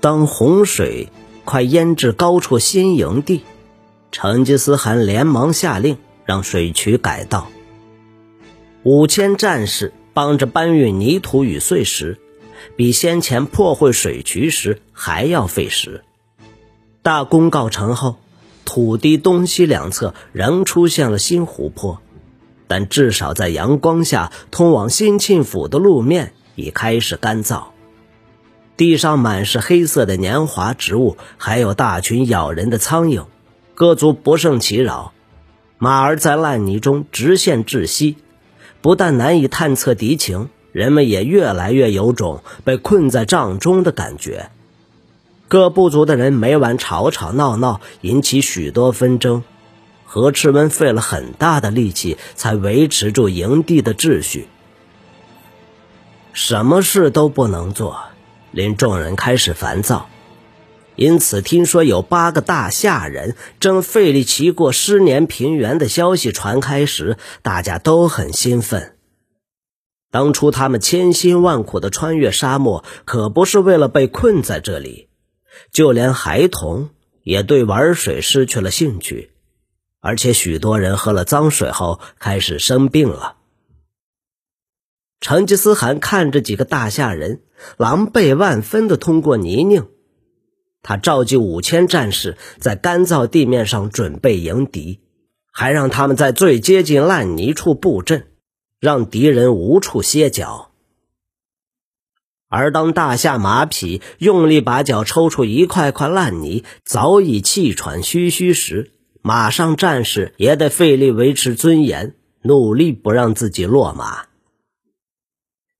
当洪水快淹至高处新营地，成吉思汗连忙下令让水渠改道。五千战士帮着搬运泥土与碎石，比先前破坏水渠时还要费时。大功告成后，土地东西两侧仍出现了新湖泊，但至少在阳光下，通往新庆府的路面已开始干燥。地上满是黑色的年华植物，还有大群咬人的苍蝇，各族不胜其扰。马儿在烂泥中直线窒息。不但难以探测敌情，人们也越来越有种被困在帐中的感觉。各部族的人每晚吵吵闹闹，引起许多纷争。何赤温费了很大的力气才维持住营地的秩序。什么事都不能做，令众人开始烦躁。因此，听说有八个大夏人正费力骑过失年平原的消息传开时，大家都很兴奋。当初他们千辛万苦的穿越沙漠，可不是为了被困在这里。就连孩童也对玩水失去了兴趣，而且许多人喝了脏水后开始生病了。成吉思汗看着几个大夏人狼狈万分的通过泥泞。他召集五千战士在干燥地面上准备迎敌，还让他们在最接近烂泥处布阵，让敌人无处歇脚。而当大夏马匹用力把脚抽出一块块烂泥，早已气喘吁吁时，马上战士也得费力维持尊严，努力不让自己落马。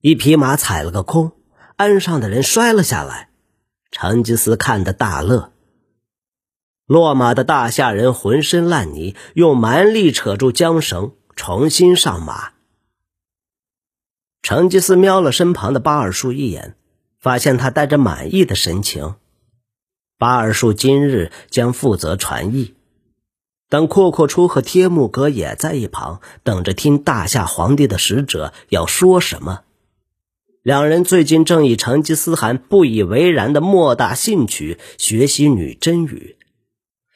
一匹马踩了个空，鞍上的人摔了下来。成吉思看得大乐。落马的大夏人浑身烂泥，用蛮力扯住缰绳，重新上马。成吉思瞄了身旁的巴尔术一眼，发现他带着满意的神情。巴尔术今日将负责传译，等阔阔出和帖木格也在一旁等着听大夏皇帝的使者要说什么。两人最近正以成吉思汗不以为然的莫大兴趣学习女真语。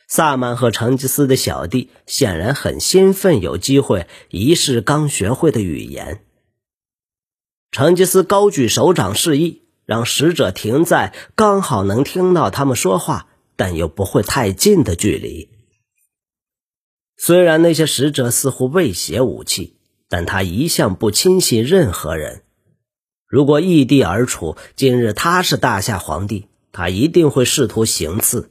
萨满和成吉思的小弟显然很兴奋，有机会一试刚学会的语言。成吉思高举手掌示意，让使者停在刚好能听到他们说话，但又不会太近的距离。虽然那些使者似乎未携武器，但他一向不轻信任何人。如果异地而处，今日他是大夏皇帝，他一定会试图行刺。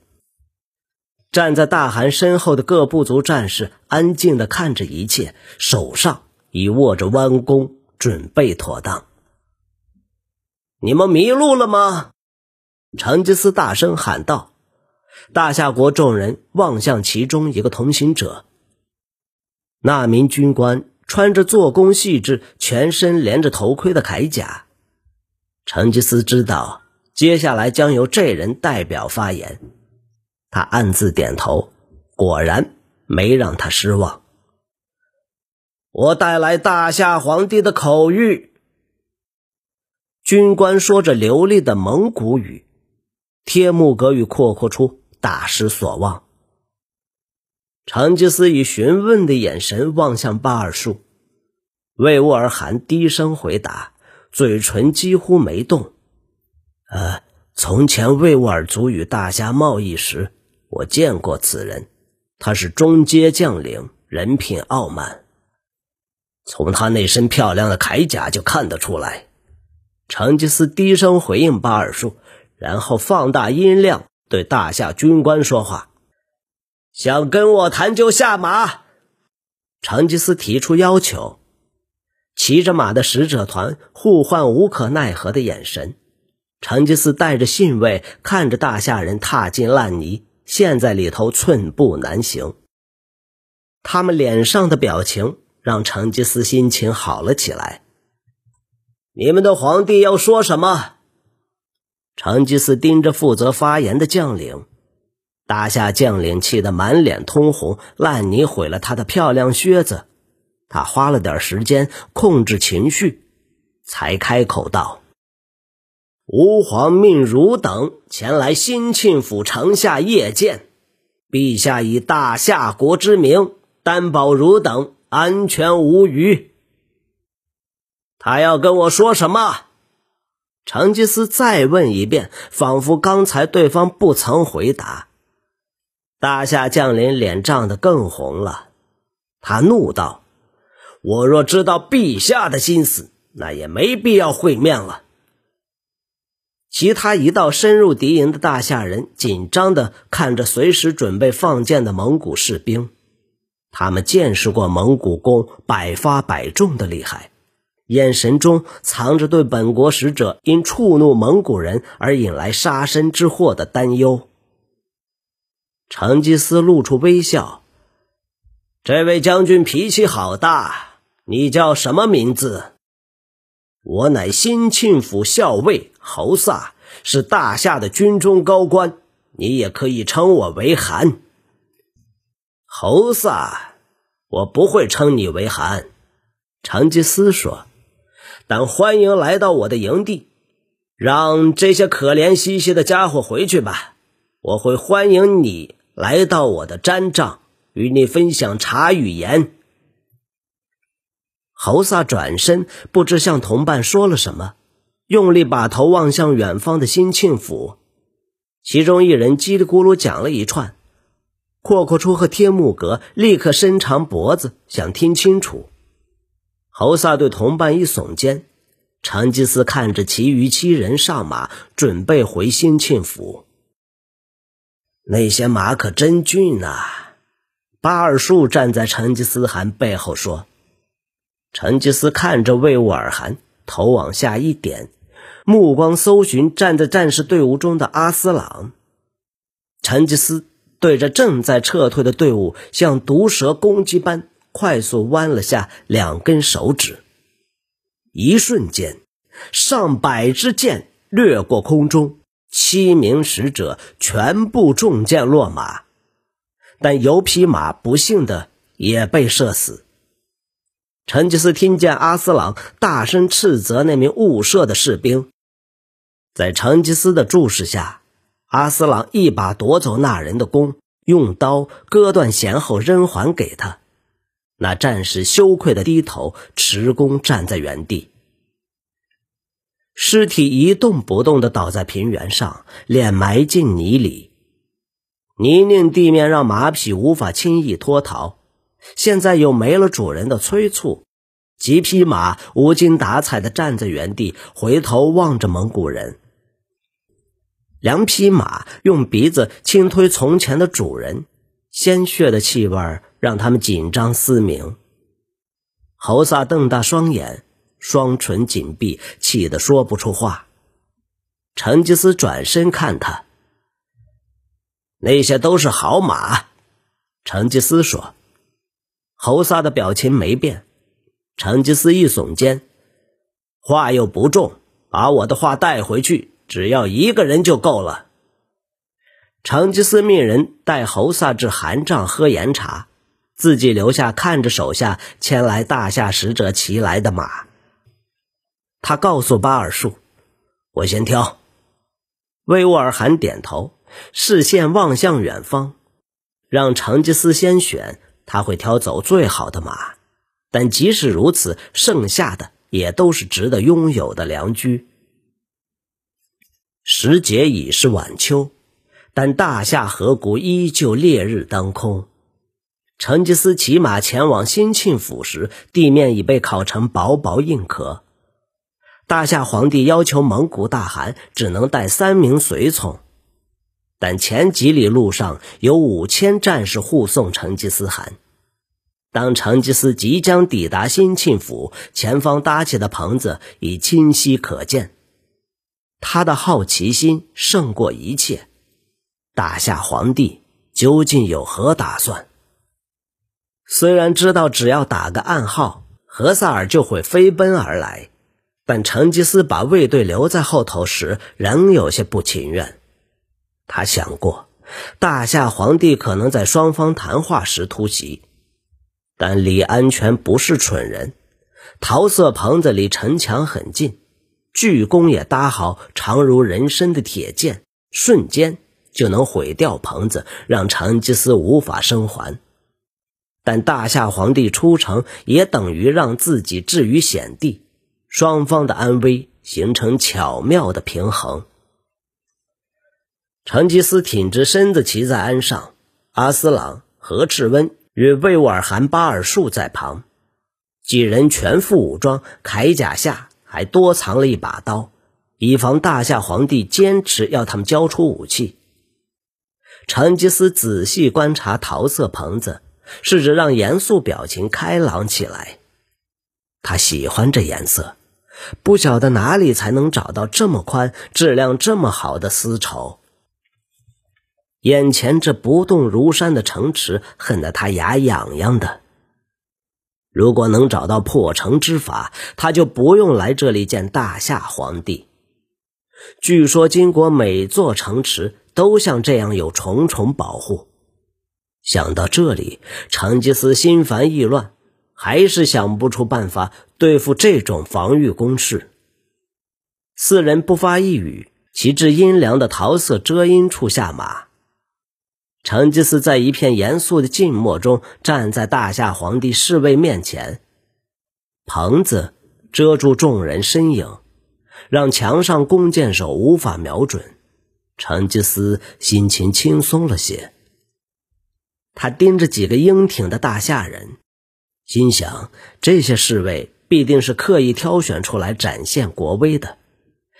站在大汗身后的各部族战士安静的看着一切，手上已握着弯弓，准备妥当。你们迷路了吗？成吉思大声喊道。大夏国众人望向其中一个同行者，那名军官穿着做工细致、全身连着头盔的铠甲。成吉思知道，接下来将由这人代表发言。他暗自点头，果然没让他失望。我带来大夏皇帝的口谕。军官说着流利的蒙古语，帖木格与阔阔出大失所望。成吉思以询问的眼神望向巴尔术，魏沃尔汗低声回答。嘴唇几乎没动。呃，从前魏沃尔族与大夏贸易时，我见过此人。他是中阶将领，人品傲慢。从他那身漂亮的铠甲就看得出来。成吉思低声回应巴尔术，然后放大音量对大夏军官说话：“想跟我谈就下马。”成吉思提出要求。骑着马的使者团互换无可奈何的眼神，成吉思带着欣慰看着大夏人踏进烂泥，陷在里头寸步难行。他们脸上的表情让成吉思心情好了起来。你们的皇帝要说什么？成吉思盯着负责发言的将领，大夏将领气得满脸通红，烂泥毁了他的漂亮靴子。他花了点时间控制情绪，才开口道：“吾皇命汝等前来新庆府城下谒见，陛下以大夏国之名担保汝等安全无虞。他要跟我说什么？成吉思再问一遍，仿佛刚才对方不曾回答。大夏将领脸涨得更红了，他怒道：“我若知道陛下的心思，那也没必要会面了。”其他一道深入敌营的大夏人紧张地看着随时准备放箭的蒙古士兵，他们见识过蒙古弓百发百中的厉害。眼神中藏着对本国使者因触怒蒙古人而引来杀身之祸的担忧。成吉思露出微笑：“这位将军脾气好大，你叫什么名字？”“我乃兴庆府校尉侯萨，是大夏的军中高官，你也可以称我为韩。”“侯萨，我不会称你为韩。”成吉思说。但欢迎来到我的营地，让这些可怜兮兮的家伙回去吧。我会欢迎你来到我的毡帐，与你分享茶与盐。侯萨转身，不知向同伴说了什么，用力把头望向远方的新庆府。其中一人叽里咕噜讲了一串，阔阔出和天木阁立刻伸长脖子，想听清楚。侯萨对同伴一耸肩，成吉思看着其余七人上马，准备回兴庆府。那些马可真俊呐！巴尔术站在成吉思汗背后说。成吉思看着魏兀尔汗，头往下一点，目光搜寻站在战士队伍中的阿斯朗。成吉思对着正在撤退的队伍，像毒蛇攻击般。快速弯了下两根手指，一瞬间，上百支箭掠过空中，七名使者全部中箭落马，但有匹马不幸的也被射死。成吉思听见阿斯朗大声斥责那名误射的士兵，在成吉思的注视下，阿斯朗一把夺走那人的弓，用刀割断弦后扔还给他。那战士羞愧的低头，持弓站在原地。尸体一动不动的倒在平原上，脸埋进泥里。泥泞地面让马匹无法轻易脱逃。现在又没了主人的催促，几匹马无精打采的站在原地，回头望着蒙古人。两匹马用鼻子轻推从前的主人，鲜血的气味儿。让他们紧张嘶鸣。侯萨瞪大双眼，双唇紧闭，气得说不出话。成吉思转身看他，那些都是好马。成吉思说：“侯萨的表情没变。”成吉思一耸肩：“话又不重，把我的话带回去，只要一个人就够了。”成吉思命人带侯萨至寒帐喝盐茶。自己留下看着手下牵来大夏使者骑来的马。他告诉巴尔术：“我先挑。”魏沃尔汗点头，视线望向远方，让成吉思先选，他会挑走最好的马。但即使如此，剩下的也都是值得拥有的良驹。时节已是晚秋，但大夏河谷依旧烈日当空。成吉思骑马前往兴庆府时，地面已被烤成薄薄硬壳。大夏皇帝要求蒙古大汗只能带三名随从，但前几里路上有五千战士护送成吉思汗。当成吉思即将抵达兴庆府，前方搭起的棚子已清晰可见。他的好奇心胜过一切。大夏皇帝究竟有何打算？虽然知道只要打个暗号，何萨尔就会飞奔而来，但成吉思把卫队留在后头时，仍有些不情愿。他想过，大夏皇帝可能在双方谈话时突袭，但李安全不是蠢人。桃色棚子离城墙很近，巨弓也搭好长如人身的铁剑，瞬间就能毁掉棚子，让成吉思无法生还。但大夏皇帝出城，也等于让自己置于险地，双方的安危形成巧妙的平衡。成吉思挺直身子骑在鞍上，阿斯朗、何赤温与魏沃尔汗巴尔术在旁，几人全副武装，铠甲下还多藏了一把刀，以防大夏皇帝坚持要他们交出武器。成吉思仔细观察桃色棚子。试着让严肃表情开朗起来。他喜欢这颜色，不晓得哪里才能找到这么宽、质量这么好的丝绸。眼前这不动如山的城池，恨得他牙痒痒的。如果能找到破城之法，他就不用来这里见大夏皇帝。据说金国每座城池都像这样有重重保护。想到这里，成吉思心烦意乱，还是想不出办法对付这种防御工事。四人不发一语，骑至阴凉的桃色遮阴处下马。成吉思在一片严肃的静默中，站在大夏皇帝侍卫面前，棚子遮住众人身影，让墙上弓箭手无法瞄准。成吉思心情轻松了些。他盯着几个英挺的大夏人，心想：这些侍卫必定是刻意挑选出来展现国威的。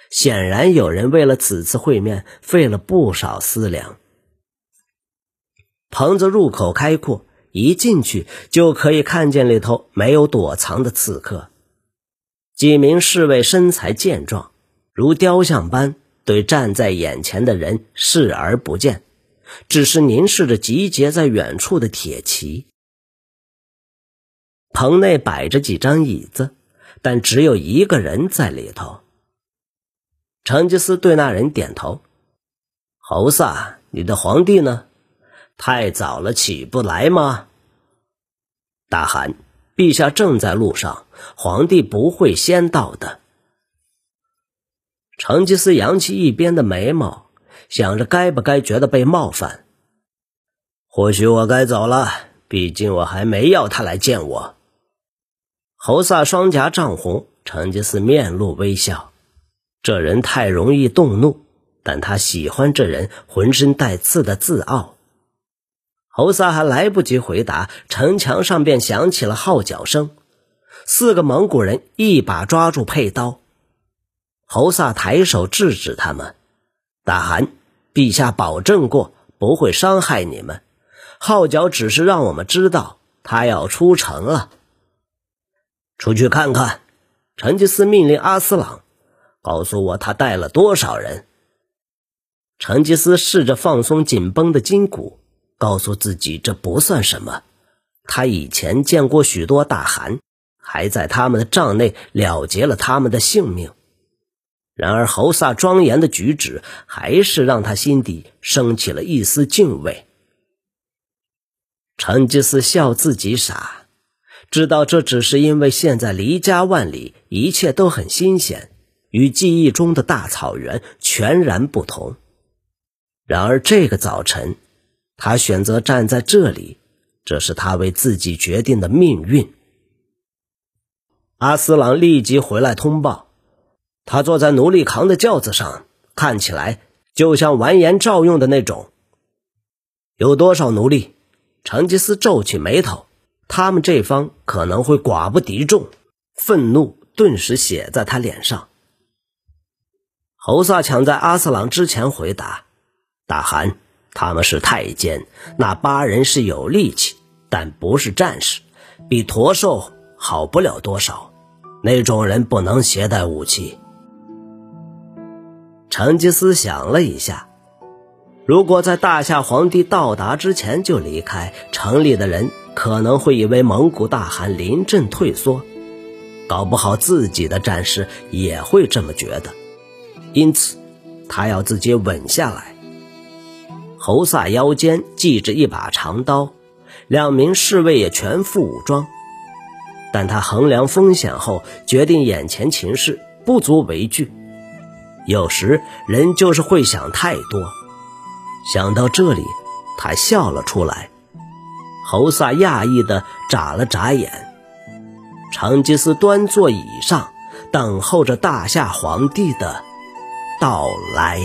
显然，有人为了此次会面费了不少思量。棚子入口开阔，一进去就可以看见里头没有躲藏的刺客。几名侍卫身材健壮，如雕像般对站在眼前的人视而不见。只是凝视着集结在远处的铁骑。棚内摆着几张椅子，但只有一个人在里头。成吉思对那人点头：“侯萨，你的皇帝呢？太早了，起不来吗？”大汗，陛下正在路上，皇帝不会先到的。成吉思扬起一边的眉毛。想着该不该觉得被冒犯？或许我该走了，毕竟我还没要他来见我。侯萨双颊涨红，成吉思面露微笑。这人太容易动怒，但他喜欢这人浑身带刺的自傲。侯萨还来不及回答，城墙上便响起了号角声。四个蒙古人一把抓住佩刀，侯萨抬手制止他们。大汗。陛下保证过不会伤害你们，号角只是让我们知道他要出城了。出去看看。成吉思命令阿斯朗，告诉我他带了多少人。成吉思试着放松紧绷的筋骨，告诉自己这不算什么。他以前见过许多大汗，还在他们的帐内了结了他们的性命。然而，侯萨庄严的举止还是让他心底升起了一丝敬畏。成吉思笑自己傻，知道这只是因为现在离家万里，一切都很新鲜，与记忆中的大草原全然不同。然而，这个早晨，他选择站在这里，这是他为自己决定的命运。阿斯朗立即回来通报。他坐在奴隶扛的轿子上，看起来就像完颜照用的那种。有多少奴隶？成吉思皱起眉头。他们这方可能会寡不敌众，愤怒顿时写在他脸上。侯萨抢在阿斯朗之前回答：“大汗，他们是太监，那八人是有力气，但不是战士，比驼兽好不了多少。那种人不能携带武器。”成吉思想了一下，如果在大夏皇帝到达之前就离开，城里的人可能会以为蒙古大汗临阵退缩，搞不好自己的战士也会这么觉得。因此，他要自己稳下来。侯萨腰间系着一把长刀，两名侍卫也全副武装，但他衡量风险后，决定眼前情势。不足为惧。有时人就是会想太多。想到这里，他笑了出来。侯萨讶异的眨了眨眼。成吉思端坐椅上，等候着大夏皇帝的到来。